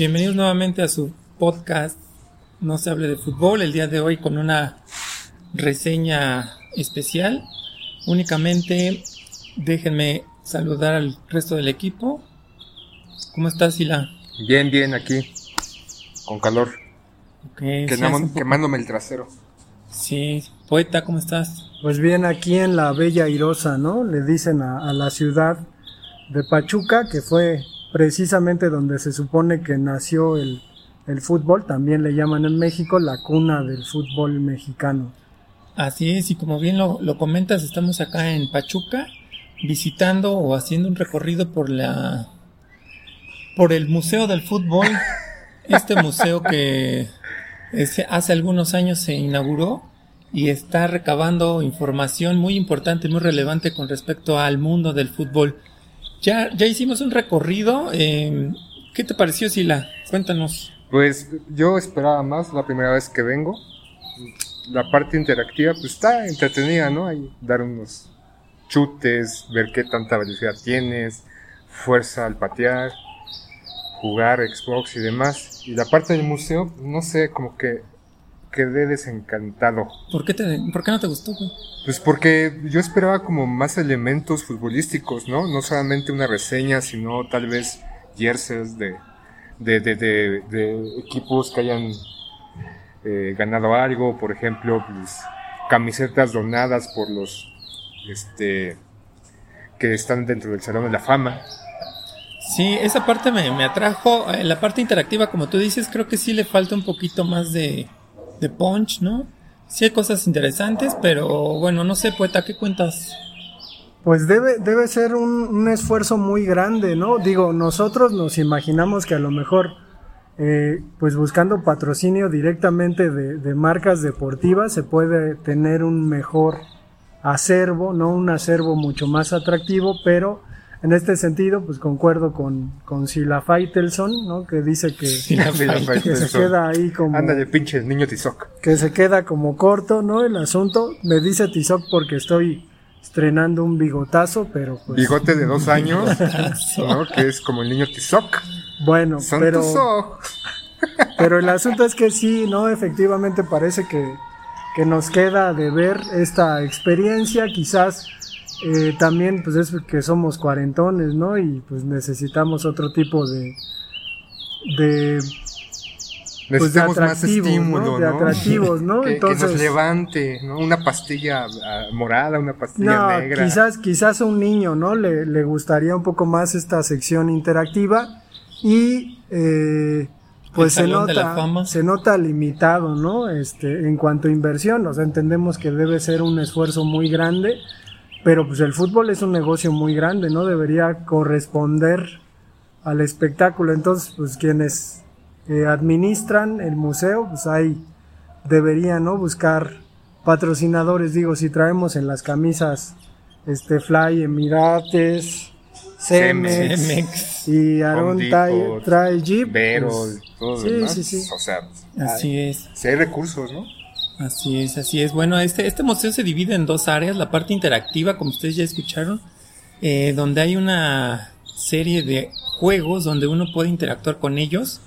Bienvenidos nuevamente a su podcast No se hable de fútbol. El día de hoy con una reseña especial. Únicamente déjenme saludar al resto del equipo. ¿Cómo estás, Sila? Bien, bien, aquí. Con calor. Okay, sí, Quemando- quemándome el trasero. Sí, poeta, ¿cómo estás? Pues bien, aquí en la Bella Irosa, ¿no? Le dicen a, a la ciudad de Pachuca, que fue precisamente donde se supone que nació el, el fútbol, también le llaman en México la cuna del fútbol mexicano. Así es, y como bien lo, lo comentas, estamos acá en Pachuca visitando o haciendo un recorrido por la por el Museo del Fútbol, este museo que es- hace algunos años se inauguró y está recabando información muy importante, muy relevante con respecto al mundo del fútbol. Ya, ya hicimos un recorrido. eh, ¿Qué te pareció, Sila? Cuéntanos. Pues yo esperaba más la primera vez que vengo. La parte interactiva, pues está entretenida, ¿no? Ahí dar unos chutes, ver qué tanta velocidad tienes, fuerza al patear, jugar Xbox y demás. Y la parte del museo, no sé, como que quedé desencantado. ¿Por qué, te, ¿por qué no te gustó? güey? Pues porque yo esperaba como más elementos futbolísticos, ¿no? No solamente una reseña, sino tal vez jerseys de, de, de, de, de equipos que hayan eh, ganado algo, por ejemplo, pues, camisetas donadas por los este que están dentro del Salón de la Fama. Sí, esa parte me, me atrajo. Eh, La parte interactiva, como tú dices, creo que sí le falta un poquito más de, de punch, ¿no? Sí hay cosas interesantes, pero bueno, no sé, poeta, ¿qué cuentas? Pues debe, debe ser un, un esfuerzo muy grande, ¿no? Digo, nosotros nos imaginamos que a lo mejor, eh, pues buscando patrocinio directamente de, de marcas deportivas, se puede tener un mejor acervo, ¿no? Un acervo mucho más atractivo, pero en este sentido, pues concuerdo con, con Sila Faitelson, ¿no? Que dice que, Sila que se queda ahí como Ándale, pinche niño Tizoc. que se queda como corto, ¿no? El asunto. Me dice Tizoc porque estoy estrenando un bigotazo, pero pues Bigote de dos años, ¿no? Que es como el niño Tizoc. bueno, Son pero pero el asunto es que sí, no, efectivamente parece que que nos queda de ver esta experiencia, quizás eh, también pues es que somos cuarentones, ¿no? Y pues necesitamos otro tipo de de pues, de Necesitamos más atractivos, estímulo, ¿no? ¿no? De atractivos, ¿no? Que, que Entonces- nos levante, ¿no? Una pastilla ah, morada, una pastilla No, negra. quizás, quizás a un niño, ¿no? Le, le gustaría un poco más esta sección interactiva y eh, pues se nota, se nota limitado, ¿no? Este, en cuanto a inversión, o sea, entendemos que debe ser un esfuerzo muy grande, pero pues el fútbol es un negocio muy grande, ¿no? Debería corresponder al espectáculo. Entonces, pues quienes eh, administran el museo, pues ahí deberían, ¿no? Buscar patrocinadores, digo, si traemos en las camisas este Fly Emirates, Cemex, Cemex. y Aaron trae, trae Jeep. Vero, pues, todo lo sí, demás. sí, sí. O sea, Así es. si hay recursos, ¿no? Así es, así es. Bueno, este, este museo se divide en dos áreas. La parte interactiva, como ustedes ya escucharon, eh, donde hay una serie de juegos donde uno puede interactuar con ellos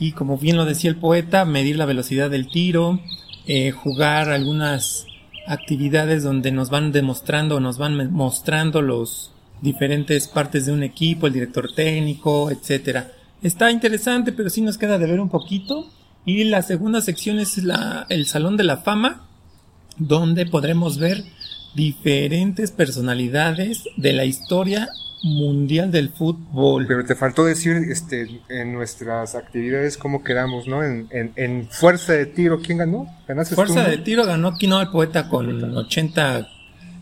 y, como bien lo decía el poeta, medir la velocidad del tiro, eh, jugar algunas actividades donde nos van demostrando, nos van mostrando los diferentes partes de un equipo, el director técnico, etcétera. Está interesante, pero sí nos queda de ver un poquito. Y la segunda sección es la, el Salón de la Fama, donde podremos ver diferentes personalidades de la historia mundial del fútbol. Pero te faltó decir, este, en nuestras actividades cómo quedamos, ¿no? En, en, en fuerza de tiro, ¿quién ganó? ¿Ganaste Fuerza tú, no? de tiro ganó Kino el poeta con 80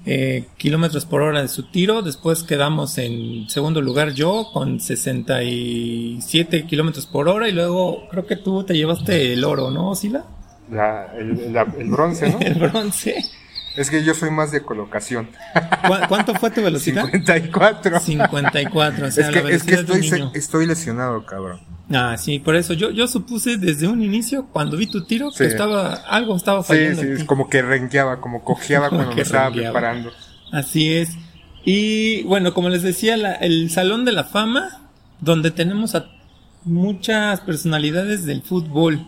eh, kilómetros por hora de su tiro. Después quedamos en segundo lugar yo con 67 kilómetros por hora. Y luego creo que tú te llevaste el oro, ¿no, Sila? La- el, la- el bronce, ¿no? El bronce. es que yo soy más de colocación. ¿Cu- ¿Cuánto fue tu velocidad? 54. 54, o sea, es la que, es que velocidad de un estoy, niño. estoy lesionado, cabrón. Ah, sí, por eso yo, yo supuse desde un inicio, cuando vi tu tiro, que Sí. estaba, algo estaba Sí, fallando. sí, en es como que renqueaba, como cojeaba Como cuando me estaba renqueaba. preparando. Así es. Y bueno, como les decía, la- el Salón de la Fama, donde tenemos a muchas personalidades del fútbol.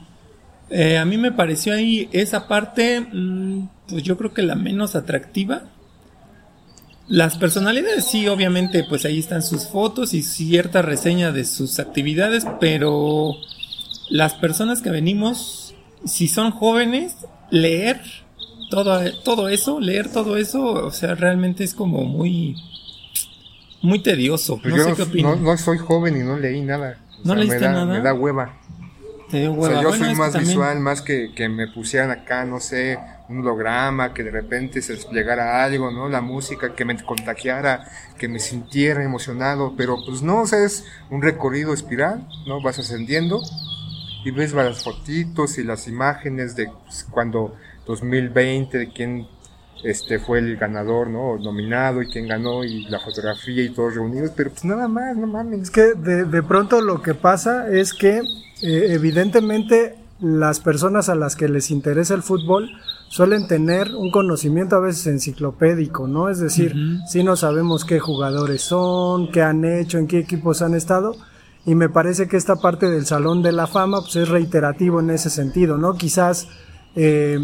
Eh, a mí me pareció ahí esa parte, mm, pues yo creo que la menos atractiva. Las personalidades sí, obviamente, pues ahí están sus fotos y cierta reseña de sus actividades, pero las personas que venimos, si son jóvenes, leer todo, todo eso, leer todo eso, o sea, realmente es como muy, muy tedioso. Pues no sé qué opinas. No, soy joven y no leí nada. ¿No leíste nada? Me da hueva. O sea, yo soy más visual, más que, que me pusieran acá, no sé, un holograma, que de repente se desplegara algo, ¿no? La música, que me contagiara, que me sintiera emocionado, pero pues no, o sea, es un recorrido espiral, ¿no? Vas ascendiendo y ves las fotitos y las imágenes de pues, cuando 2020, de quién este fue el ganador, ¿no? Nominado y quién ganó y la fotografía y todos reunidos, pero pues nada más, no mames. Es que de, de pronto lo que pasa es que eh, evidentemente las personas a las que les interesa el fútbol suelen tener un conocimiento a veces enciclopédico, ¿no? Es decir, si no sabemos qué jugadores son, qué han hecho, en qué equipos han estado, y me parece que esta parte del Salón de la Fama pues es reiterativo en ese sentido, ¿no? Quizás eh,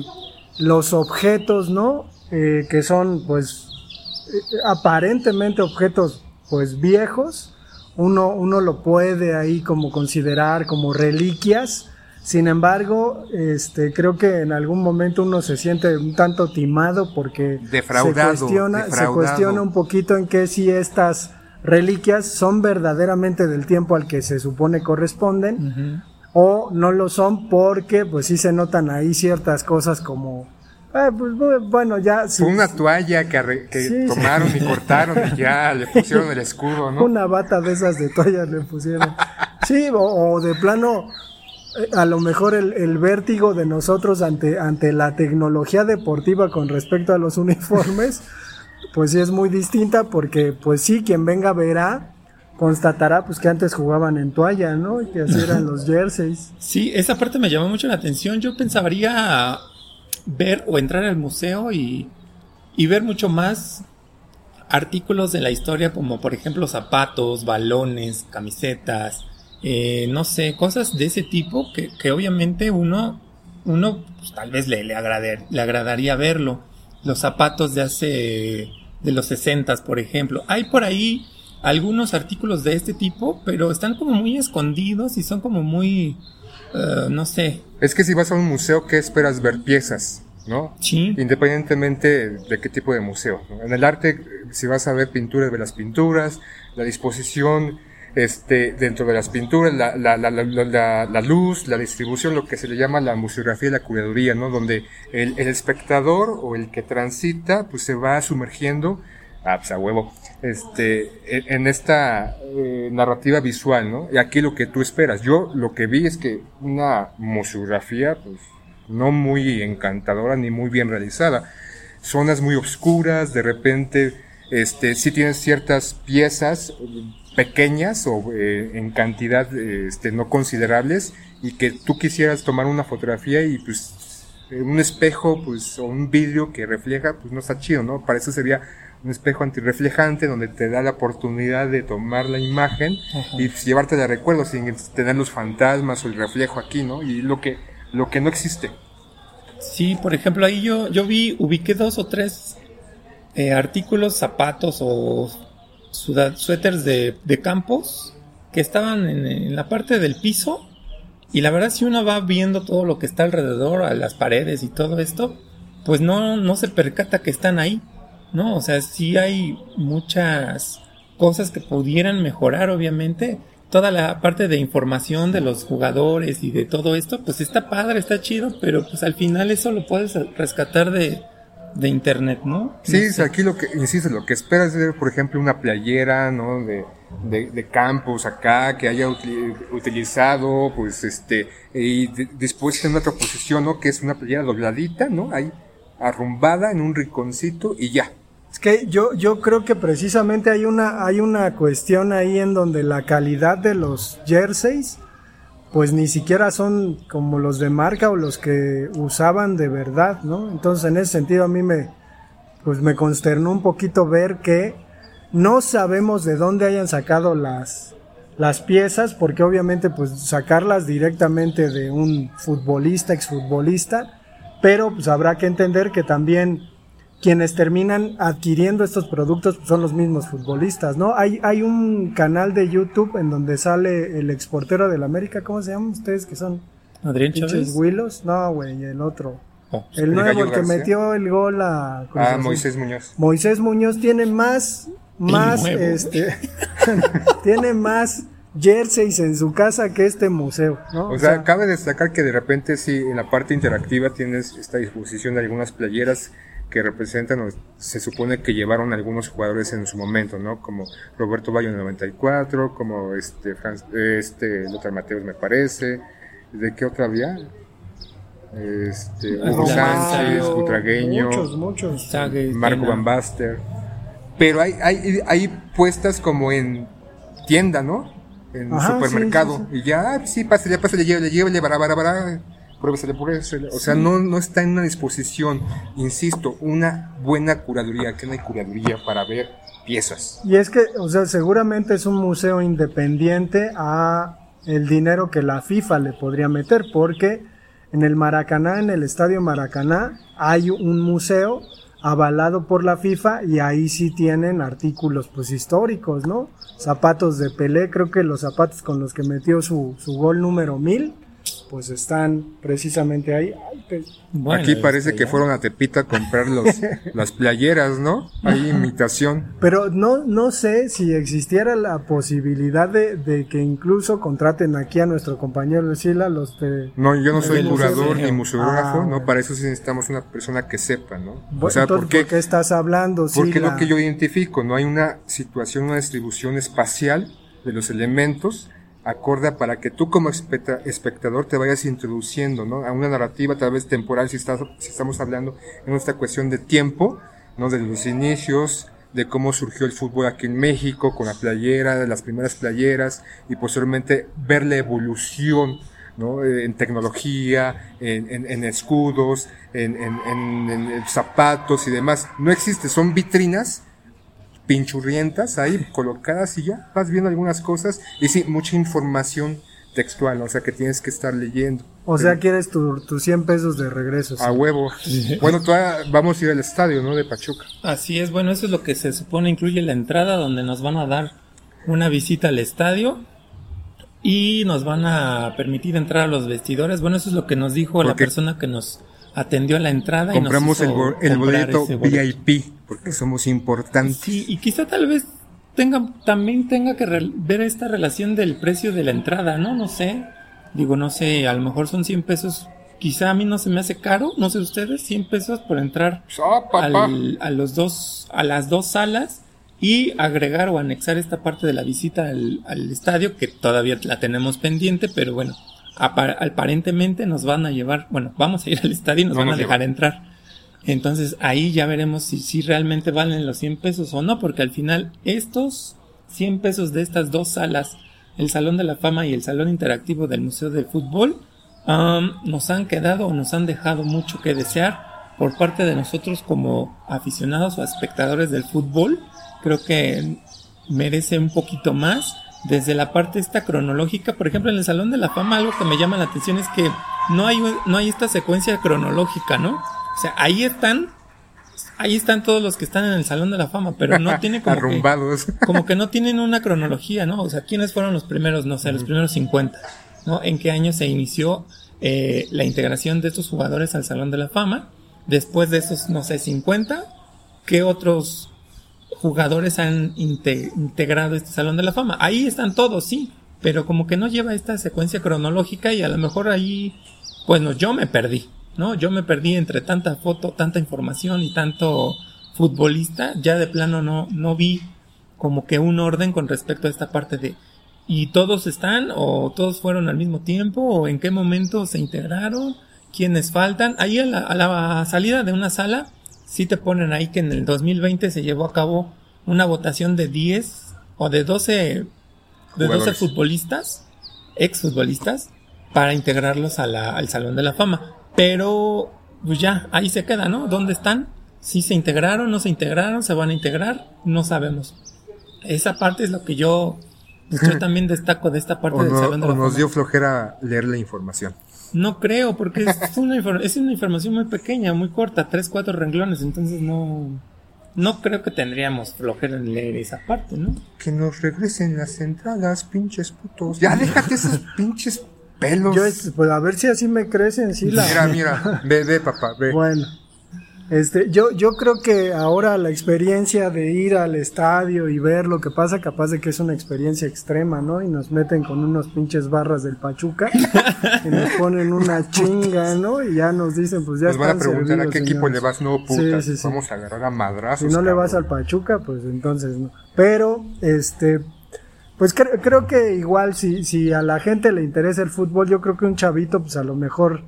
los objetos, ¿no? Eh, que son pues aparentemente objetos pues viejos, uno, uno lo puede ahí como considerar como reliquias. Sin embargo, este, creo que en algún momento uno se siente un tanto timado porque se, cuestiona, se cuestiona un poquito en que si estas reliquias son verdaderamente del tiempo al que se supone corresponden o no lo son porque pues sí se notan ahí ciertas cosas como Ah, pues bueno, ya. Fue una toalla que, tomaron y cortaron y ya le pusieron el escudo, ¿no? Una bata de esas de toallas le pusieron. Sí, o, de plano, eh, a lo mejor el, el, vértigo de nosotros ante, ante la tecnología deportiva con respecto a los uniformes, pues sí es muy distinta porque, pues sí, quien venga verá constatará pues que antes jugaban en toalla, ¿no? Y que así eran los jerseys. Sí, esa parte me llamó mucho la atención. Yo pensaría ver o entrar al museo y, y ver mucho más artículos de la historia como por ejemplo zapatos, balones, camisetas, eh, no sé, cosas de ese tipo que, que obviamente uno, uno pues, tal vez le, le, le agradaría verlo. Los zapatos de hace, de los 60 por ejemplo. Hay por ahí algunos artículos de este tipo, pero están como muy escondidos y son como muy, eh, no sé. Es que si vas a un museo, ¿qué esperas ver? Piezas, ¿no? Sí. Independientemente de qué tipo de museo. En el arte, si vas a ver pinturas, de las pinturas, la disposición este, dentro de las pinturas, la, la, la, la, luz, la distribución, lo que se le llama la museografía y la curaduría, ¿no? Donde el, el espectador o el que transita, pues se va sumergiendo ah, pues a huevo, este, en esta eh, narrativa visual, ¿no? Y aquí lo que tú esperas. Yo lo que vi es que una museografía, pues, no muy encantadora ni muy bien realizada. Zonas muy oscuras, de repente, este, sí tienes ciertas piezas pequeñas o eh, en cantidad, este, no considerables y que tú quisieras tomar una fotografía y pues un espejo, pues, o un vidrio que refleja, pues no está chido, ¿no? Para eso sería un espejo antirreflejante donde te da la oportunidad de tomar la imagen y llevarte de recuerdo sin tener los fantasmas o el reflejo aquí, ¿no? Y lo que, lo que no existe. Sí, por ejemplo, ahí yo, yo vi, ubiqué dos o tres eh, artículos, zapatos o suéteres de, de campos que estaban en, en, la parte del piso. Y la verdad, si uno va viendo todo lo que está alrededor, a las paredes y todo esto, pues no, no se percata que están ahí. ¿No? O sea, sí hay muchas cosas que pudieran mejorar, obviamente. Toda la parte de información de los jugadores y de todo esto, pues está padre, está chido, pero pues al final eso lo puedes rescatar de, de internet, ¿no? Sí, aquí lo que, insisto, lo que esperas es ver, por ejemplo, una playera, ¿no? De, de, de campus acá, que haya utilizado, pues este, y después en otra posición, ¿no? Que es una playera dobladita, ¿no? Ahí, arrumbada en un rinconcito y ya. Es que yo, yo creo que precisamente hay una, hay una cuestión ahí en donde la calidad de los jerseys, pues ni siquiera son como los de marca o los que usaban de verdad, ¿no? Entonces en ese sentido a mí me, pues me consternó un poquito ver que no sabemos de dónde hayan sacado las, las piezas, porque obviamente pues sacarlas directamente de un futbolista, exfutbolista, pero pues habrá que entender que también quienes terminan adquiriendo estos productos son los mismos futbolistas, ¿no? Hay, hay un canal de YouTube en donde sale el exportero del América, ¿cómo se llaman ustedes que son? Adrián Chávez. Willos? No, güey, el otro. Oh. El ¿El nuevo, el que García? metió el gol a Ah. Moisés Muñoz. Moisés Muñoz tiene más, más, este, tiene más jerseys en su casa que este museo, ¿no? O sea, cabe destacar que de repente sí, en la parte interactiva tienes esta disposición de algunas playeras que representan o se supone que llevaron algunos jugadores en su momento, ¿no? Como Roberto Bayo en el 94, como este, Franz- este Lothar Mateos me parece. ¿De qué otra había? Este, Hugo Sánchez, Butragueño, Muchos, muchos. Marco. Van Basten. Pero hay, hay, hay puestas como en tienda, ¿no? En Ajá, supermercado. sí, sí, Y ya, sí, pásale, pásale, llévele, llévele, bara, bara, bara. Pruébesele, pruébesele. O sea, no, no está en una disposición, insisto, una buena curaduría. que no hay curaduría para ver piezas? Y es que, o sea, seguramente es un museo independiente a el dinero que la FIFA le podría meter, porque en el Maracaná, en el Estadio Maracaná, hay un museo avalado por la FIFA y ahí sí tienen artículos pues históricos, ¿no? Zapatos de Pelé, creo que los zapatos con los que metió su, su gol número 1000, pues están precisamente ahí. Ay, pe- Bueno, Aquí parece este, que ya. fueron a Tepita a comprar los, las playeras, ¿no? Hay imitación. Pero no, no sé si existiera la posibilidad de, de que incluso contraten aquí a nuestro compañero Lucila, los de... No, yo no soy curador ni museógrafo, Ah, ¿no? bueno. Para eso sí necesitamos una persona que sepa, ¿no? O sea, entonces, ¿por qué? ¿por qué estás hablando? Porque Sila? lo que yo identifico, no hay una situación, una distribución espacial de los elementos acorde a para que tú como especta- espectador te vayas introduciendo, ¿no? A una narrativa tal vez temporal, si, estás, si estamos hablando en esta cuestión de tiempo, ¿no? De los inicios, de cómo surgió el fútbol aquí en México, con la playera, de las primeras playeras, y posteriormente ver la evolución, ¿no? Eh, En tecnología, en, en- escudos, en- en zapatos y demás. No existe, son vitrinas pinchurrientas ahí colocadas y ya vas viendo algunas cosas y sí, mucha información textual, o sea que tienes que estar leyendo. O sea, quieres tu- tus 100 pesos de regreso. A huevo. Bueno, todavía vamos a ir al estadio, ¿no? De Pachuca. Así es, bueno, eso es lo que se supone incluye la entrada donde nos van a dar una visita al estadio y nos van a permitir entrar a los vestidores. Bueno, eso es lo que nos dijo la persona que nos atendió a la entrada. y nos Compramos el, el boleto. VIP porque somos importantes. Sí, y quizá tal vez tenga, también tenga que ver esta relación del precio de la entrada, ¿no? No sé. Digo, no sé, a lo mejor son 100 pesos. Quizá a mí no se me hace caro, no sé ustedes, 100 pesos por entrar Ah, papá. al- a los dos, a las dos salas y agregar o anexar esta parte de la visita al, al estadio que todavía la tenemos pendiente, pero bueno, aparentemente nos van a llevar, bueno, vamos a ir al estadio y nos No van a dejar entrar. Entonces ahí ya veremos si, si realmente valen los 100 pesos o no, porque al final estos 100 pesos de estas dos salas, el Salón de la Fama y el Salón Interactivo del Museo de Fútbol, am, nos han quedado o nos han dejado mucho que desear por parte de nosotros como aficionados o espectadores del fútbol. Creo que merece un poquito más. Desde la parte esta cronológica, por ejemplo, en el Salón de la Fama, algo que me llama la atención es que no hay, no hay esta secuencia cronológica, ¿no? O sea, ahí están, ahí están todos los que están en el Salón de la Fama, pero no tiene como que, Arrumbados. como que no tienen una cronología, ¿no? O sea, ¿quiénes fueron los primeros, no sé, los primeros 50? ¿No? ¿En qué año se inició eh, la integración de estos jugadores al Salón de la Fama? Después de esos, no sé, 50, ¿qué otros jugadores han inte- integrado este Salón de la Fama? Ahí están todos, sí, pero como que no lleva esta secuencia cronológica y a lo mejor ahí, bueno, yo me perdí, ¿no? Yo me perdí entre tanta foto, tanta información y tanto futbolista, ya de plano no, no vi como que un orden con respecto a esta parte de ¿y todos están o todos fueron al mismo tiempo o en qué momento se integraron? ¿Quiénes faltan? Ahí a la, a la salida de una sala sí te ponen ahí que en el 2020 se llevó a cabo una votación de 10 o de 12 de 12 Jugadores. futbolistas, exfutbolistas, para integrarlos a la- al Salón de la Fama. Pero, pues ya, ahí se queda, ¿no? ¿Dónde están? Si se integraron, no se integraron, se van a integrar, no sabemos. Esa parte es lo que yo Yo también destaco de esta parte del Salón de la nos dio flojera leer la información. No creo, porque es una, es una información muy pequeña, muy corta, tres, cuatro renglones, entonces no, no creo que tendríamos flojera en leer esa parte, ¿no? Que nos regresen las entradas, pinches putos. Ya déjate esos pinches pelos. Yo, pues a ver si así me crecen, sí la. Mira, mira, ve, ve, papá, ve. Bueno. Este, yo, yo creo que ahora la experiencia de ir al estadio y ver lo que pasa, capaz de que es una experiencia extrema, ¿no? Y nos meten con unos pinches barras del Pachuca y nos ponen una chinga, ¿no? Y ya nos dicen, pues ya Nos van a preguntar a qué equipo le vas, no, puta, vamos a agarrar a madrazos. Si no le vas al Pachuca, pues entonces no. Pero, este, pues creo que igual si, si a la gente le interesa el fútbol, yo creo que un chavito, pues a lo mejor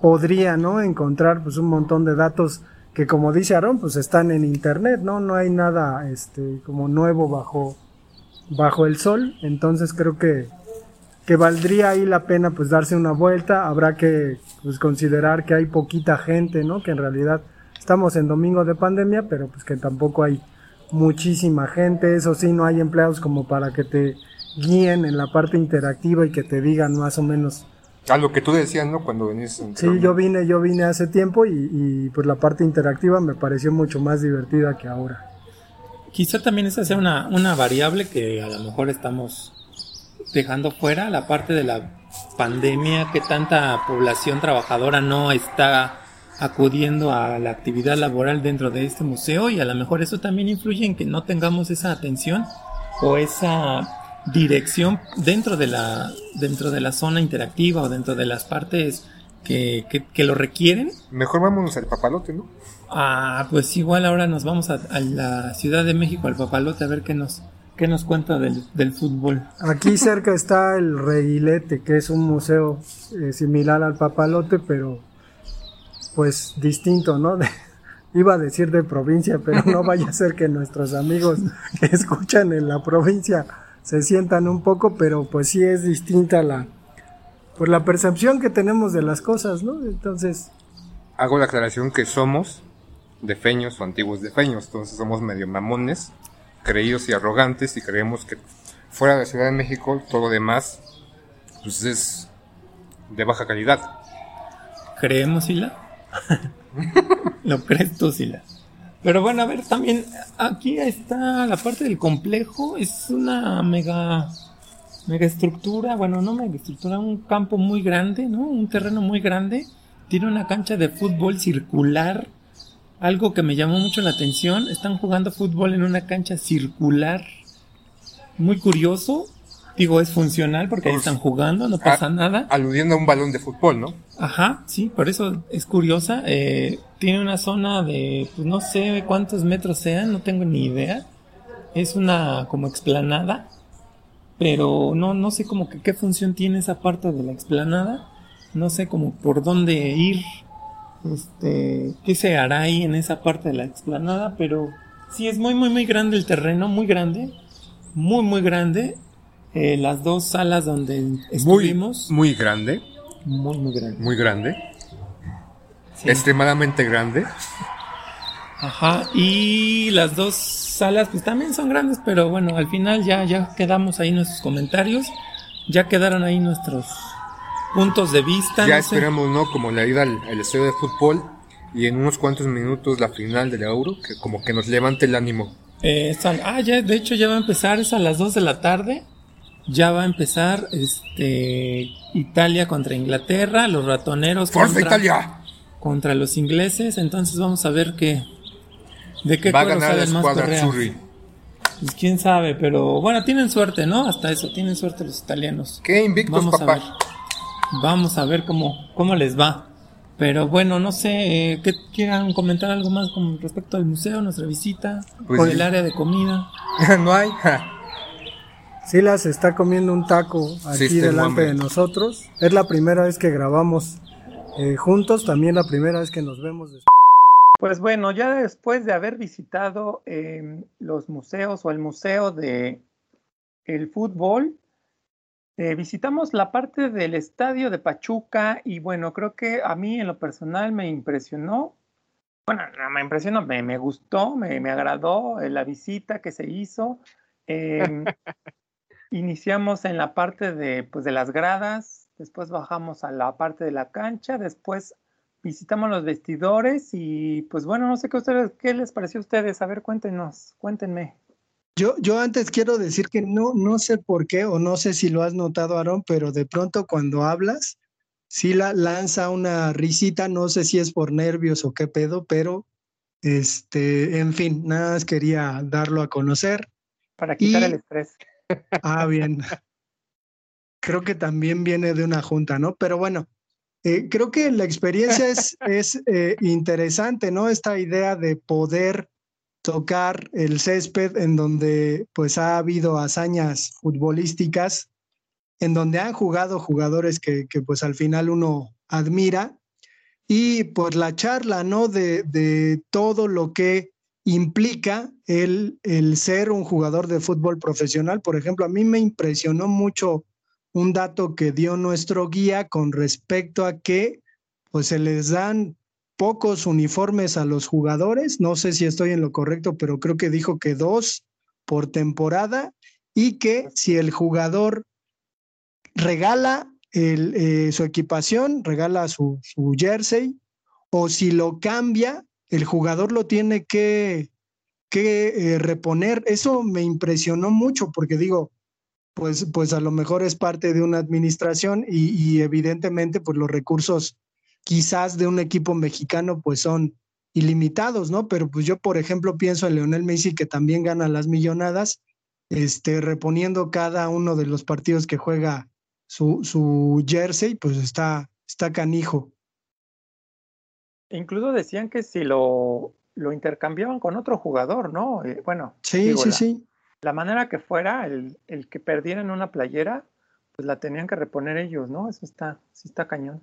podría, ¿no? Encontrar pues un montón de datos que como dice Aaron, pues están en internet, ¿no? No hay nada este como nuevo bajo bajo el sol, entonces creo que que valdría ahí la pena pues darse una vuelta, habrá que pues considerar que hay poquita gente, ¿no? Que en realidad estamos en domingo de pandemia, pero pues que tampoco hay muchísima gente, eso sí, no hay empleados como para que te guíen en la parte interactiva y que te digan más o menos a lo que tú decías, ¿no? Cuando venís. Sí, yo vine, yo vine hace tiempo y, y, pues la parte interactiva me pareció mucho más divertida que ahora. Quizá también esa sea una, una variable que a lo mejor estamos dejando fuera, la parte de la pandemia, que tanta población trabajadora no está acudiendo a la actividad laboral dentro de este museo y a lo mejor eso también influye en que no tengamos esa atención o esa dirección dentro de la dentro de la zona interactiva o dentro de las partes que, que, lo requieren. Mejor vámonos al papalote, ¿no? Ah, pues igual ahora nos vamos a, la Ciudad de México, al papalote, a ver qué nos, qué nos cuenta del, del fútbol. Aquí cerca está el Reguilete, que es un museo eh, similar al papalote, pero pues distinto, ¿no? iba a decir de provincia, pero no vaya a ser que nuestros amigos que escuchan en la provincia se sientan un poco, pero pues sí es distinta la, pues la percepción que tenemos de las cosas, ¿no? Entonces... Hago la aclaración que somos defeños o antiguos defeños, entonces somos medio mamones, creídos y arrogantes y creemos que fuera de la Ciudad de México todo lo demás pues es de baja calidad. ¿Creemos, Sila? ¿Lo crees tú, Sila? Pero bueno, a ver, también aquí está la parte del complejo. Es una mega, mega estructura, bueno, no mega estructura, un campo muy grande, ¿no? Un terreno muy grande. Tiene una cancha de fútbol circular. Algo que me llamó mucho la atención. Están jugando fútbol en una cancha circular. Muy curioso. Digo, es funcional porque ahí están jugando, no pasa nada. Aludiendo a un balón de fútbol, ¿no? Ajá, sí, por eso es curiosa. Eh, tiene una zona de, pues no sé cuántos metros sean, no tengo ni idea. Es una como explanada, pero no, no sé como que qué función tiene esa parte de la explanada. No sé como por dónde ir, este, qué se hará ahí en esa parte de la explanada, pero sí es muy, muy, muy grande el terreno, muy grande, muy, muy grande eh, las dos salas donde estuvimos. Muy, muy grande. Muy, muy grande. Muy grande. Extremadamente grande. Ajá, y las dos salas pues también son grandes, pero bueno, al final ya, ya quedamos ahí nuestros comentarios, ya quedaron ahí nuestros puntos de vista. Ya esperamos, ¿no? Como la ida al, al, estadio de fútbol y en unos cuantos minutos la final del Euro, que como que nos levante el ánimo. Eh, ah, ya, de hecho ya va a empezar, es a las 2 de la tarde ya va a empezar este Italia contra Inglaterra, los ratoneros contra, Italia! contra los ingleses, entonces vamos a ver qué de qué va a ganar la más Pues quién sabe, pero bueno, tienen suerte, ¿no? Hasta eso, tienen suerte los italianos. Qué invictos, vamos papá. A ver, vamos a ver cómo cómo les va. Pero bueno, no sé, eh, ¿qué quieran comentar algo más con respecto al museo, nuestra visita, pues por el área de comida? no hay. Silas está comiendo un taco aquí delante de nosotros. Es la primera vez que grabamos eh, juntos, también la primera vez que nos vemos. Pues bueno, ya después de haber visitado em, los museos o el museo de el fútbol, eh, visitamos la parte del estadio de Pachuca y bueno, creo que a mí en lo personal me impresionó. Bueno, no me impresionó, me, me gustó, me, me agradó eh, la visita que se hizo. Eh, iniciamos en la parte de, pues, de las gradas, después bajamos a la parte de la cancha, después visitamos los vestidores y pues bueno, no sé qué, ustedes, qué les pareció a ustedes. A ver, cuéntenos, cuéntenme. Yo, yo antes quiero decir que no, no sé por qué, o no sé si lo has notado, Aaron, pero de pronto cuando hablas, sí la lanza una risita, no sé si es por nervios o qué pedo, pero este, en fin, nada más quería darlo a conocer. Para quitar el estrés. Ah, bien. Creo que también viene de una junta, ¿no? Pero bueno, eh, creo que la experiencia es, es eh, interesante, ¿no? Esta idea de poder tocar el césped en donde pues ha habido hazañas futbolísticas, en donde han jugado jugadores que, que pues al final uno admira y pues la charla, ¿no? De, de todo lo que implica el, el, ser un jugador de fútbol profesional. Por ejemplo, a mí me impresionó mucho un dato que dio nuestro guía con respecto a que pues se les dan pocos uniformes a los jugadores. No sé si estoy en lo correcto, pero creo que dijo que dos por temporada y que si el jugador regala el, eh, su equipación, regala su, su jersey, o si lo cambia, el jugador lo tiene que, que eh, reponer. Eso me impresionó mucho porque digo, pues, pues a lo mejor es parte de una administración y, evidentemente pues los recursos quizás de un equipo mexicano pues son ilimitados, ¿no? Pero pues yo por ejemplo pienso en Leonel Messi que también gana las millonadas, este, reponiendo cada uno de los partidos que juega su, su jersey, pues está, está canijo. Incluso decían que si lo, lo intercambiaban con otro jugador, ¿no? Eh, bueno, sí, digo, sí, la, sí. La manera que fuera, el, el que perdieran una playera, pues la tenían que reponer ellos, ¿no? Eso está, sí está cañón.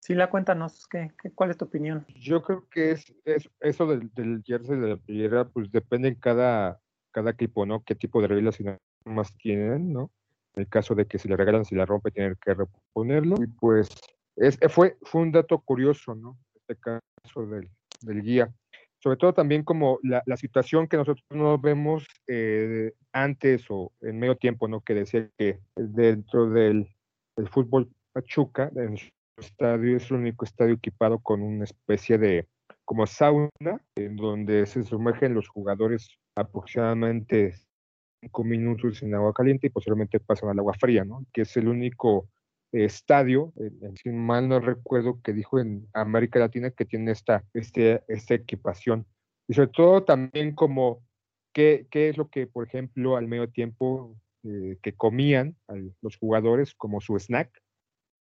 Sí, la cuéntanos, ¿qué, qué, cuál es tu opinión? Yo creo que es, es eso del, del, jersey de la playera, pues depende en cada, cada equipo, ¿no? Qué tipo de reglas y más tienen, ¿no? En el caso de que si le regalan, si la rompe, tienen que reponerlo. Y pues es, fue, fue un dato curioso, ¿no? Este caso del, del guía. Sobre todo también como la, la situación que nosotros no vemos eh, antes o en medio tiempo, ¿no? Que decía que dentro del, del fútbol Pachuca, en su estadio, es el único estadio equipado con una especie de como sauna, en donde se sumergen los jugadores aproximadamente cinco minutos en agua caliente y posteriormente pasan al agua fría, ¿no? Que es el único estadio, si mal no recuerdo, que dijo en América Latina que tiene esta, este, esta equipación. Y sobre todo también como qué, qué es lo que, por ejemplo, al medio tiempo eh, que comían los jugadores como su snack,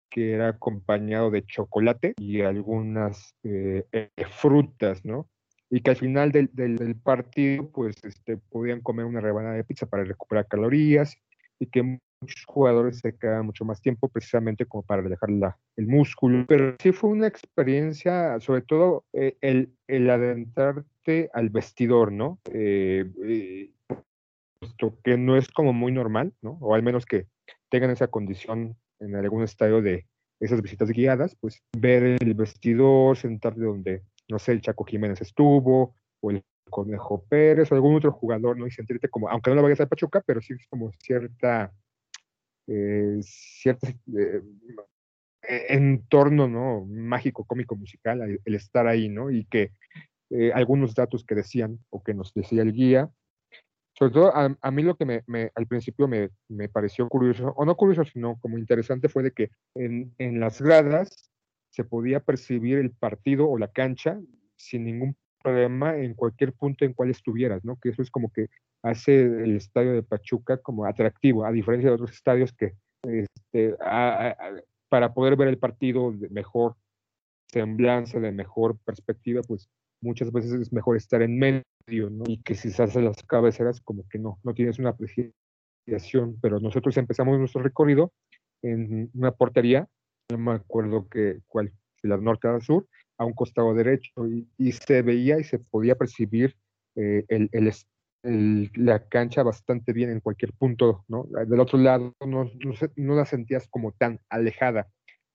que era acompañado de chocolate y algunas eh, eh, frutas, ¿no? Y que al final del, del, del, partido, pues, este, podían comer una rebanada de pizza para recuperar calorías y que muchos jugadores se quedan mucho más tiempo precisamente como para relajar la, el músculo. Pero sí fue una experiencia, sobre todo eh, el, el, adentrarte al vestidor, ¿no? Eh, eh, puesto que no es como muy normal, ¿no? O al menos que tengan esa condición en algún estadio de esas visitas guiadas, pues ver el vestidor, sentarte donde, no sé, el Chaco Jiménez estuvo, o el Conejo Pérez, o algún otro jugador, ¿no? Y sentirte como, aunque no lo vayas a Pachuca, pero sí es como cierta eh, cierto eh, entorno ¿no? mágico, cómico, musical, el, el, estar ahí, ¿no? Y que eh, algunos datos que decían o que nos decía el guía, sobre todo a, mí lo que me, al principio me, me, pareció curioso, o no curioso, sino como interesante fue de que en, en las gradas se podía percibir el partido o la cancha sin ningún problema en cualquier punto en cual estuvieras, ¿no? Que eso es como que hace el estadio de Pachuca como atractivo, a diferencia de otros estadios que este, para poder ver el partido de mejor semblanza, de mejor perspectiva, pues muchas veces es mejor estar en medio, ¿no? Y que si se hacen las cabeceras, como que no, no tienes una apreciación, pero nosotros empezamos nuestro recorrido en una portería, no me acuerdo que, cuál, si la norte o la sur, a un costado derecho, y, y se veía y se podía percibir eh, el, el, el, la cancha bastante bien en cualquier punto, ¿no? Del otro lado no, no, no la sentías como tan alejada.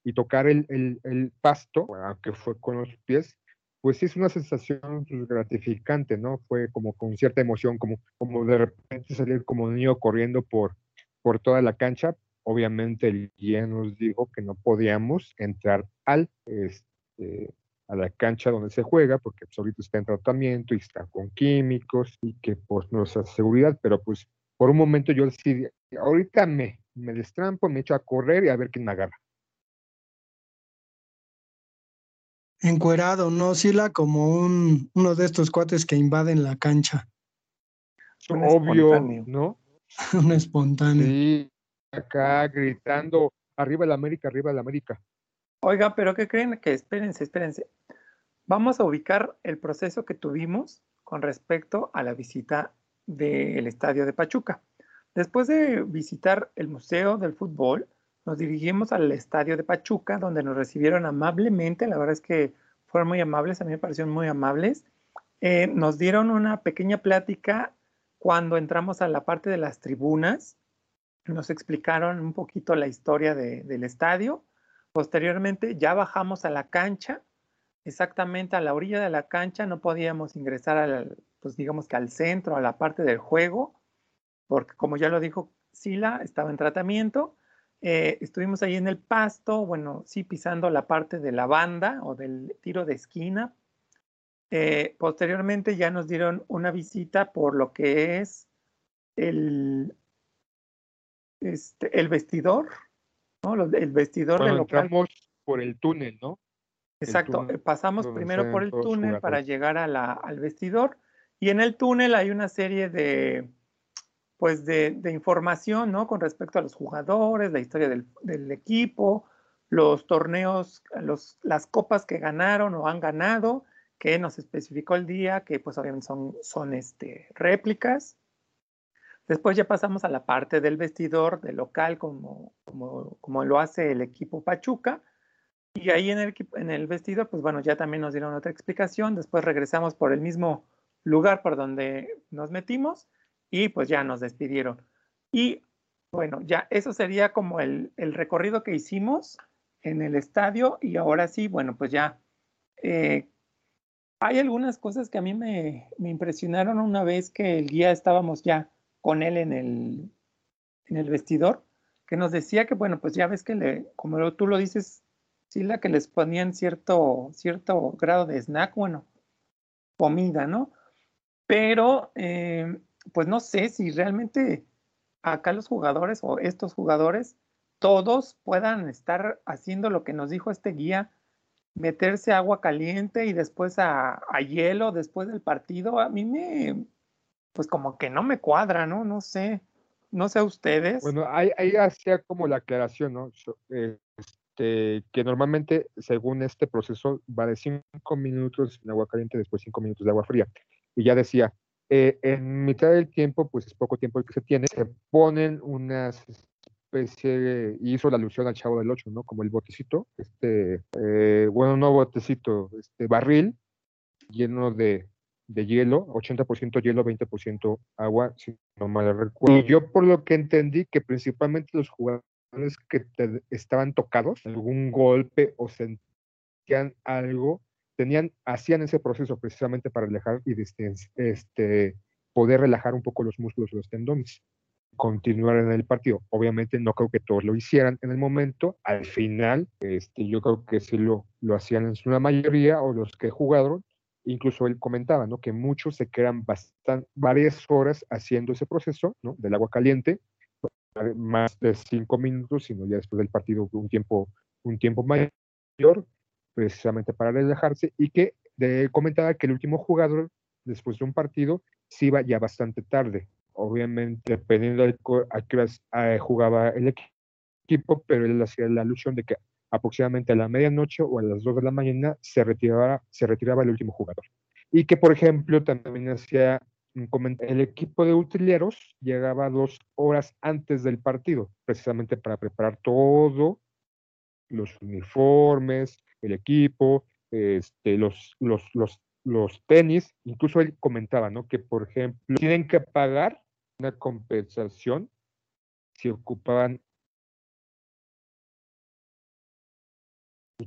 Y tocar el, pasto, aunque fue con los pies, pues sí es una sensación gratificante, ¿no? Fue como con cierta emoción, como, como de repente salir como niño corriendo por, por toda la cancha. Obviamente el guía nos dijo que no podíamos entrar al, este, a la cancha donde se juega, porque pues, ahorita está en tratamiento y está con químicos y que pues no es seguridad, pero pues por un momento yo decidí, ahorita me, me destrampo, me echo a correr y a ver quién me agarra. encuerado, ¿no? Sila como un, uno de estos cuates que invaden la cancha. Obvio, ¿no? un espontáneo. Sí, acá gritando, arriba el América, arriba el América. Oiga, pero ¿qué creen? Que espérense, espérense. Vamos a ubicar el proceso que tuvimos con respecto a la visita del estadio de Pachuca. Después de visitar el Museo del Fútbol, nos dirigimos al estadio de Pachuca, donde nos recibieron amablemente, la verdad es que fueron muy amables, a mí me parecieron muy amables. Eh, nos dieron una pequeña plática cuando entramos a la parte de las tribunas, nos explicaron un poquito la historia del estadio. Posteriormente ya bajamos a la cancha, exactamente a la orilla de la cancha, no podíamos ingresar al, pues digamos que al centro, a la parte del juego, porque como ya lo dijo Sila, estaba en tratamiento. Eh, estuvimos ahí en el pasto, bueno, sí, pisando la parte de la banda o del tiro de esquina. Eh, posteriormente ya nos dieron una visita por lo que es el, este, el vestidor, ¿no? el vestidor bueno, Entramos por el túnel, ¿no? Exacto, eh, pasamos primero por el túnel para llegar a la, al vestidor y en el túnel hay una serie de, pues de, información, ¿no? Con respecto a los jugadores, la historia del, equipo, los torneos, los, las copas que ganaron o han ganado, que nos especificó el día, que pues obviamente son, son este, réplicas. Después ya pasamos a la parte del vestidor, del local, como, como, como lo hace el equipo Pachuca. Y ahí en el, en el vestidor, pues bueno, ya también nos dieron otra explicación. Después regresamos por el mismo lugar por donde nos metimos y pues ya nos despidieron. Y bueno, ya eso sería como el, recorrido que hicimos en el estadio y ahora sí, bueno, pues ya eh, hay algunas cosas que a mí me, impresionaron una vez que el guía estábamos ya con él en el, en el vestidor, que nos decía que, bueno, pues ya ves que le, como tú lo dices, Sila, que les ponían cierto, cierto grado de snack, bueno, comida, ¿no? Pero eh, pues no sé si realmente acá los jugadores o estos jugadores todos puedan estar haciendo lo que nos dijo este guía, meterse agua caliente y después a, hielo después del partido. A mí me, pues como que no me cuadra, ¿no? No sé, no sé a ustedes. Bueno, ahí, ahí hacía como la aclaración, ¿no? Este, que normalmente, según este proceso, va de cinco minutos en agua caliente, después cinco minutos de agua fría. Y ya decía, eh, en mitad del tiempo, pues es poco tiempo el que se tiene, se ponen unas especie, hizo la alusión al chavo del 8, ¿no? Como el botecito, este, eh, bueno, no botecito, este barril lleno de, de hielo, 80% hielo, 20% agua, si no mal recuerdo. Y yo por lo que entendí que principalmente los jugadores que estaban tocados, algún golpe o sentían algo, tenían, hacían ese proceso precisamente para relajar y este, poder relajar un poco los músculos los tendones, continuar en el partido. Obviamente no creo que todos lo hicieran en el momento, al final este, yo creo que sí lo, lo hacían en su mayoría o los que jugaron, incluso él comentaba, ¿no? Que muchos se quedan varias horas haciendo ese proceso, ¿no? Del agua caliente, más de cinco minutos, sino ya después del partido un tiempo, un tiempo mayor, precisamente para relajarse y que comentaba que el último jugador después de un partido se iba ya bastante tarde. Obviamente, dependiendo de a qué horas eh, jugaba el equipo, pero él hacía la alusión de que aproximadamente a la medianoche o a las 2 de la mañana se retiraba, se retiraba el último jugador. Y que, por ejemplo, también hacía el equipo de utileros llegaba dos horas antes del partido, precisamente para preparar todo, los uniformes, el equipo, este, los, los, los, los tenis, incluso él comentaba, ¿no? Que, por ejemplo, tienen que pagar una compensación si ocupaban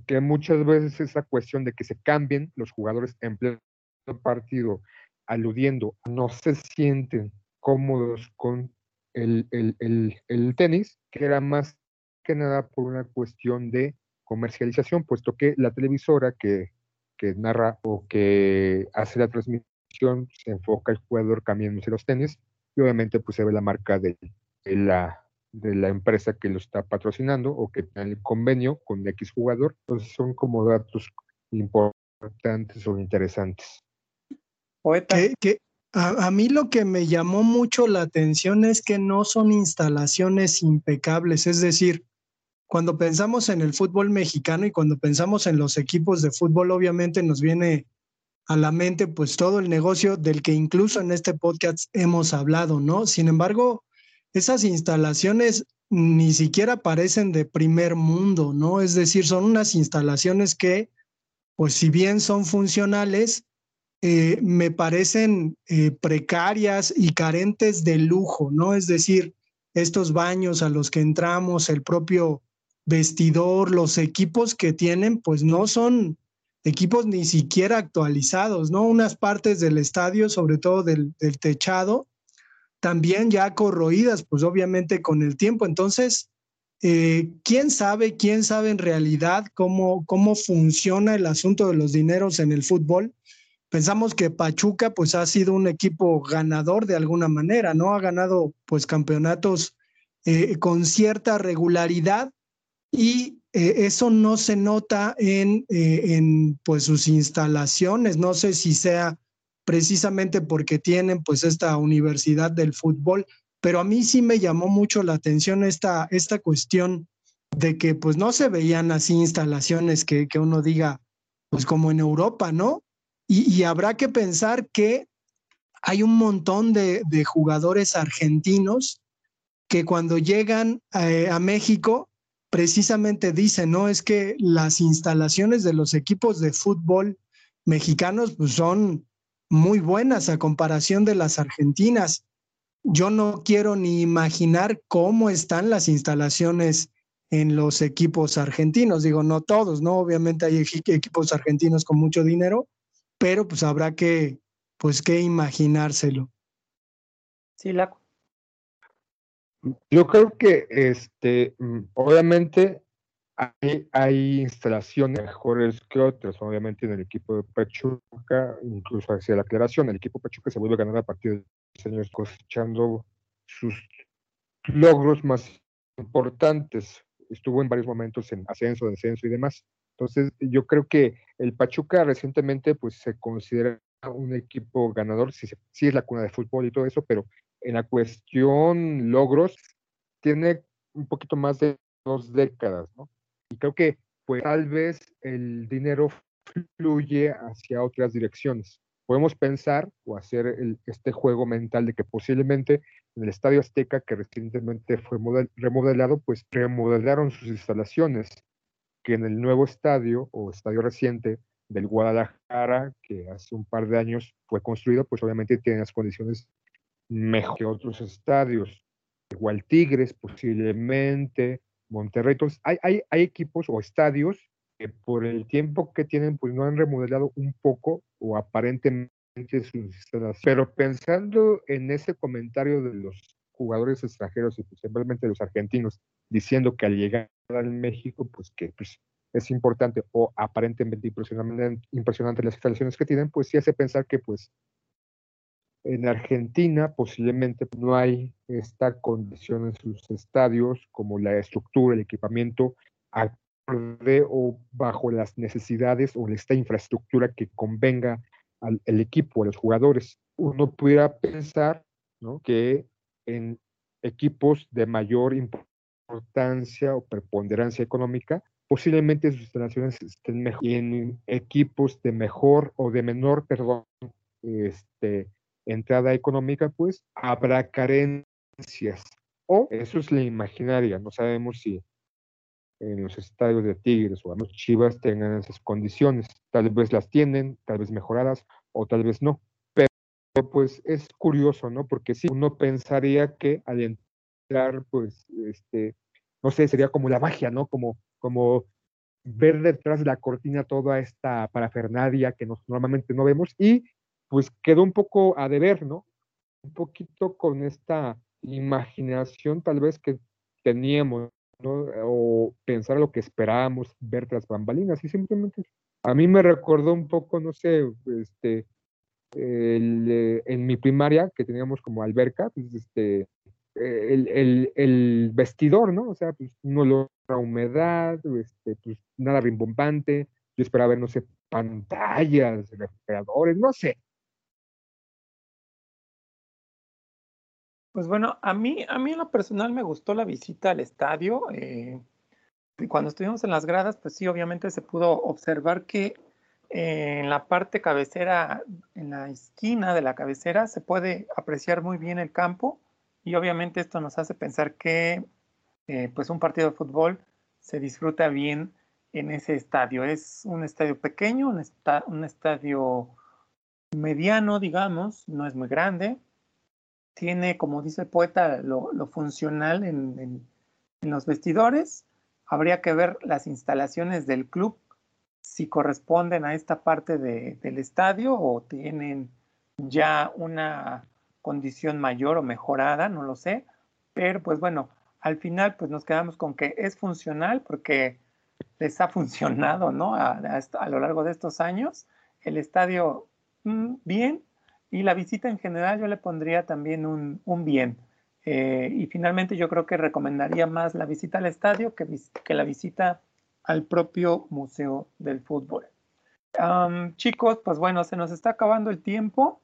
que muchas veces esa cuestión de que se cambien los jugadores en pleno partido, aludiendo, no se sienten cómodos con el, el, tenis, que era más que nada por una cuestión de comercialización, puesto que la televisora que, que narra o que hace la transmisión se enfoca el jugador cambiándose los tenis y obviamente pues se ve la marca de, la, de la empresa que lo está patrocinando o que tiene el convenio con X jugador. Entonces son como datos importantes o interesantes. Que, a, a, mí lo que me llamó mucho la atención es que no son instalaciones impecables, es decir, cuando pensamos en el fútbol mexicano y cuando pensamos en los equipos de fútbol, obviamente nos viene a la mente pues todo el negocio del que incluso en este podcast hemos hablado, ¿no? Sin embargo, esas instalaciones ni siquiera parecen de primer mundo, ¿no? Es decir, son unas instalaciones que, pues si bien son funcionales, eh, me parecen eh, precarias y carentes de lujo, ¿no? Es decir, estos baños a los que entramos, el propio vestidor, los equipos que tienen, pues no son equipos ni siquiera actualizados, ¿no? Unas partes del estadio, sobre todo del, techado, también ya corroídas, pues obviamente con el tiempo. Entonces, eh, ¿quién sabe, quién sabe en realidad cómo, cómo funciona el asunto de los dineros en el fútbol? Pensamos que Pachuca pues ha sido un equipo ganador de alguna manera, ¿no? Ha ganado pues campeonatos eh, con cierta regularidad y eh, eso no se nota en, eh, en pues, sus instalaciones. No sé si sea precisamente porque tienen pues esta universidad del fútbol, pero a mí sí me llamó mucho la atención esta, esta cuestión de que pues no se veían así instalaciones que, que uno diga pues como en Europa, ¿no? Y, habrá que pensar que hay un montón de, jugadores argentinos que cuando llegan eh, a México precisamente dice, ¿no? Es que las instalaciones de los equipos de fútbol mexicanos pues, son muy buenas a comparación de las argentinas. Yo no quiero ni imaginar cómo están las instalaciones en los equipos argentinos. Digo, no todos, ¿no? Obviamente hay equipos argentinos con mucho dinero, pero pues habrá que, pues, que imaginárselo. Sí, la, yo creo que, este, mm, obviamente, hay, hay, instalaciones mejores que otras, obviamente en el equipo de Pachuca, incluso hacia la aclaración, el equipo de Pachuca se vuelve a ganar a partir de los años cosechando sus logros más importantes. Estuvo en varios momentos en ascenso, descenso y demás. Entonces, yo creo que el Pachuca recientemente pues se considera un equipo ganador, sí, sí es la cuna de fútbol y todo eso, pero en la cuestión logros, tiene un poquito más de dos décadas, ¿no? Y creo que, pues, tal vez el dinero fluye hacia otras direcciones. Podemos pensar o hacer este juego mental de que posiblemente en el Estadio Azteca, que recientemente fue remodelado, pues remodelaron sus instalaciones, que en el nuevo estadio o estadio reciente del Guadalajara, que hace un par de años fue construido, pues obviamente tiene las condiciones mejor que otros estadios. Igual Tigres, posiblemente, Monterrey. Entonces, hay, hay, equipos o estadios que por el tiempo que tienen, pues no han remodelado un poco o aparentemente sus instalaciones. Pero pensando en ese comentario de los jugadores extranjeros y principalmente los argentinos, diciendo que al llegar al México, pues que pues, es importante o aparentemente impresionante, impresionante las instalaciones que tienen, pues sí hace pensar que pues en Argentina posiblemente no hay esta condición en sus estadios como la estructura, el equipamiento acorde o bajo las necesidades o esta infraestructura que convenga al equipo, a los jugadores. Uno pudiera pensar que en equipos de mayor importancia o preponderancia económica, posiblemente sus instalaciones estén mejor. En equipos de mejor o de menor, perdón, este, entrada económica, pues habrá carencias. O eso es la imaginaria, no sabemos si en los estadios de Tigres o los Chivas tengan esas condiciones. Tal vez las tienen, tal vez mejoradas o tal vez no. Pero pues es curioso, ¿no? Porque si uno pensaría que al pues, este, no sé, sería como la magia, ¿no? Como, como ver detrás de la cortina toda esta parafernalia que nos, normalmente no vemos y pues quedó un poco a deber, ¿no? Un poquito con esta imaginación tal vez que teníamos, ¿no? O pensar lo que esperábamos ver tras bambalinas y simplemente a mí me recordó un poco, no sé, este, eh, en mi primaria que teníamos como alberca, pues este, el, el, vestidor, ¿no? O sea, pues no olor a humedad, este, pues nada rimbombante. Yo esperaba ver, no sé, pantallas, refrigeradores, no sé. Pues bueno, a mí, a mí en lo personal me gustó la visita al estadio. Eh, cuando estuvimos en las gradas, pues sí, obviamente se pudo observar que eh, en la parte cabecera, en la esquina de la cabecera, se puede apreciar muy bien el campo y obviamente esto nos hace pensar que eh, pues un partido de fútbol se disfruta bien en ese estadio. Es un estadio pequeño, un, un estadio mediano, digamos, no es muy grande. Tiene, como dice el poeta, lo, funcional en, los vestidores. Habría que ver las instalaciones del club, si corresponden a esta parte del estadio o tienen ya una condición mayor o mejorada, no lo sé, pero pues bueno, al final pues nos quedamos con que es funcional porque les ha funcionado, ¿no? A, lo largo de estos años, el estadio mm, bien y la visita en general yo le pondría también un, bien. Eh, y finalmente yo creo que recomendaría más la visita al estadio que, que la visita al propio Museo del Fútbol. chicos, pues bueno, se nos está acabando el tiempo.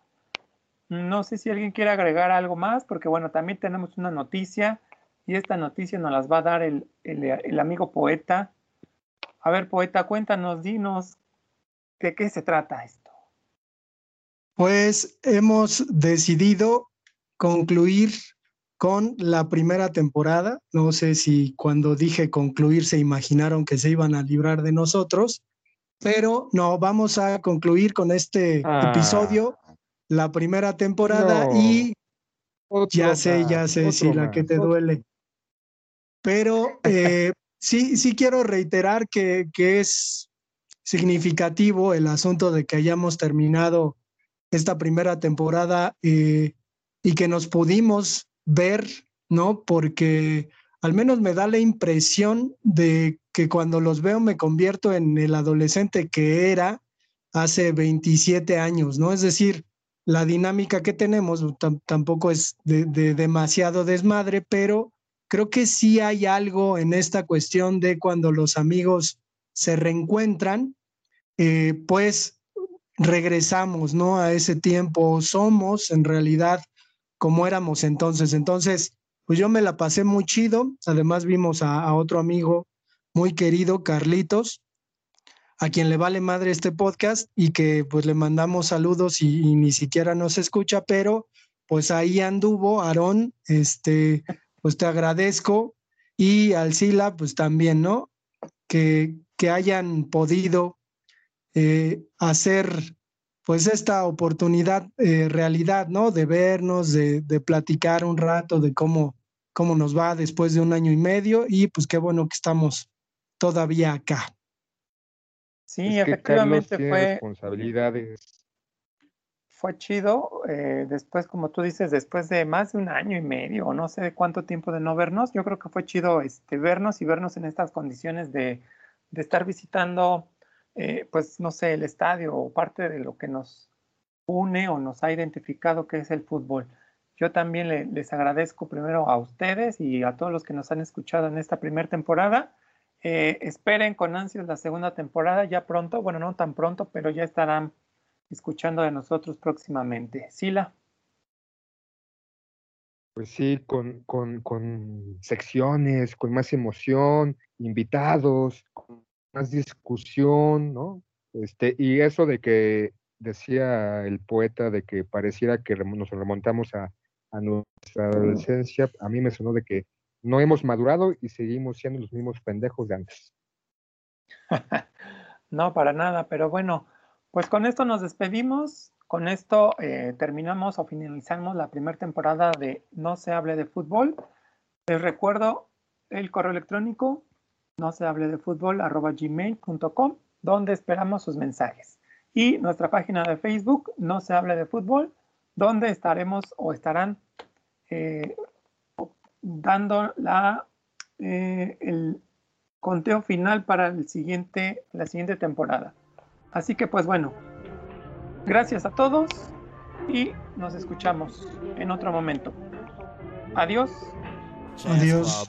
No sé si alguien quiere agregar algo más, porque bueno, también tenemos una noticia y esta noticia nos las va a dar el, amigo poeta. A ver, poeta, cuéntanos, dinos, ¿de qué se trata esto? Pues hemos decidido concluir con la primera temporada. No sé si cuando dije concluir se imaginaron que se iban a librar de nosotros, pero no, vamos a concluir con este ah. episodio la primera temporada y ya sé, ya sé, sí, la que te duele. Pero eh, sí, sí quiero reiterar que, que es significativo el asunto de que hayamos terminado esta primera temporada eh, y que nos pudimos ver, ¿no? Porque al menos me da la impresión de que cuando los veo me convierto en el adolescente que era hace 27 años, ¿no? Es decir, la dinámica que tenemos tampoco es de, demasiado desmadre, pero creo que sí hay algo en esta cuestión de cuando los amigos se reencuentran, eh, pues regresamos, ¿no? A ese tiempo, somos en realidad como éramos entonces. Entonces, pues yo me la pasé muy chido, además vimos a otro amigo muy querido, Carlitos, a quien le vale madre este podcast y que pues le mandamos saludos y, ni siquiera nos escucha, pero pues ahí anduvo, Aarón, este, pues te agradezco y al Sila pues también, ¿no? Que, que hayan podido eh, hacer pues esta oportunidad eh, realidad, ¿no? De vernos, de, de, platicar un rato de cómo, cómo nos va después de un año y medio y pues qué bueno que estamos todavía acá. Sí, efectivamente fue. Responsabilidades. Fue chido. Eh, después, como tú dices, después de más de un año y medio, o no sé de cuánto tiempo de no vernos, yo creo que fue chido este, vernos y vernos en estas condiciones de, estar visitando, eh, pues, no sé, el estadio o parte de lo que nos une o nos ha identificado que es el fútbol. Yo también les agradezco primero a ustedes y a todos los que nos han escuchado en esta primera temporada. Eh, esperen con ansias la segunda temporada ya pronto, bueno, no tan pronto, pero ya estarán escuchando de nosotros próximamente. Sila. Pues sí, con, con, con secciones, con más emoción, invitados, con más discusión, ¿no? Este, y eso de que decía el poeta de que pareciera que nos remontamos a, a nuestra adolescencia, a mí me sonó de que no hemos madurado y seguimos siendo los mismos pendejos de antes. no, para nada, pero bueno, pues con esto nos despedimos. Con esto eh, terminamos o finalizamos la primera temporada de No se hable de fútbol. Les recuerdo el correo electrónico no se hable de fútbol arroba gmail.com donde esperamos sus mensajes. Y nuestra página de Facebook, no se hable de fútbol, donde estaremos o estarán eh, dando la, eh, el conteo final para el siguiente, la siguiente temporada. Así que pues bueno, gracias a todos y nos escuchamos en otro momento. Adiós. Adiós.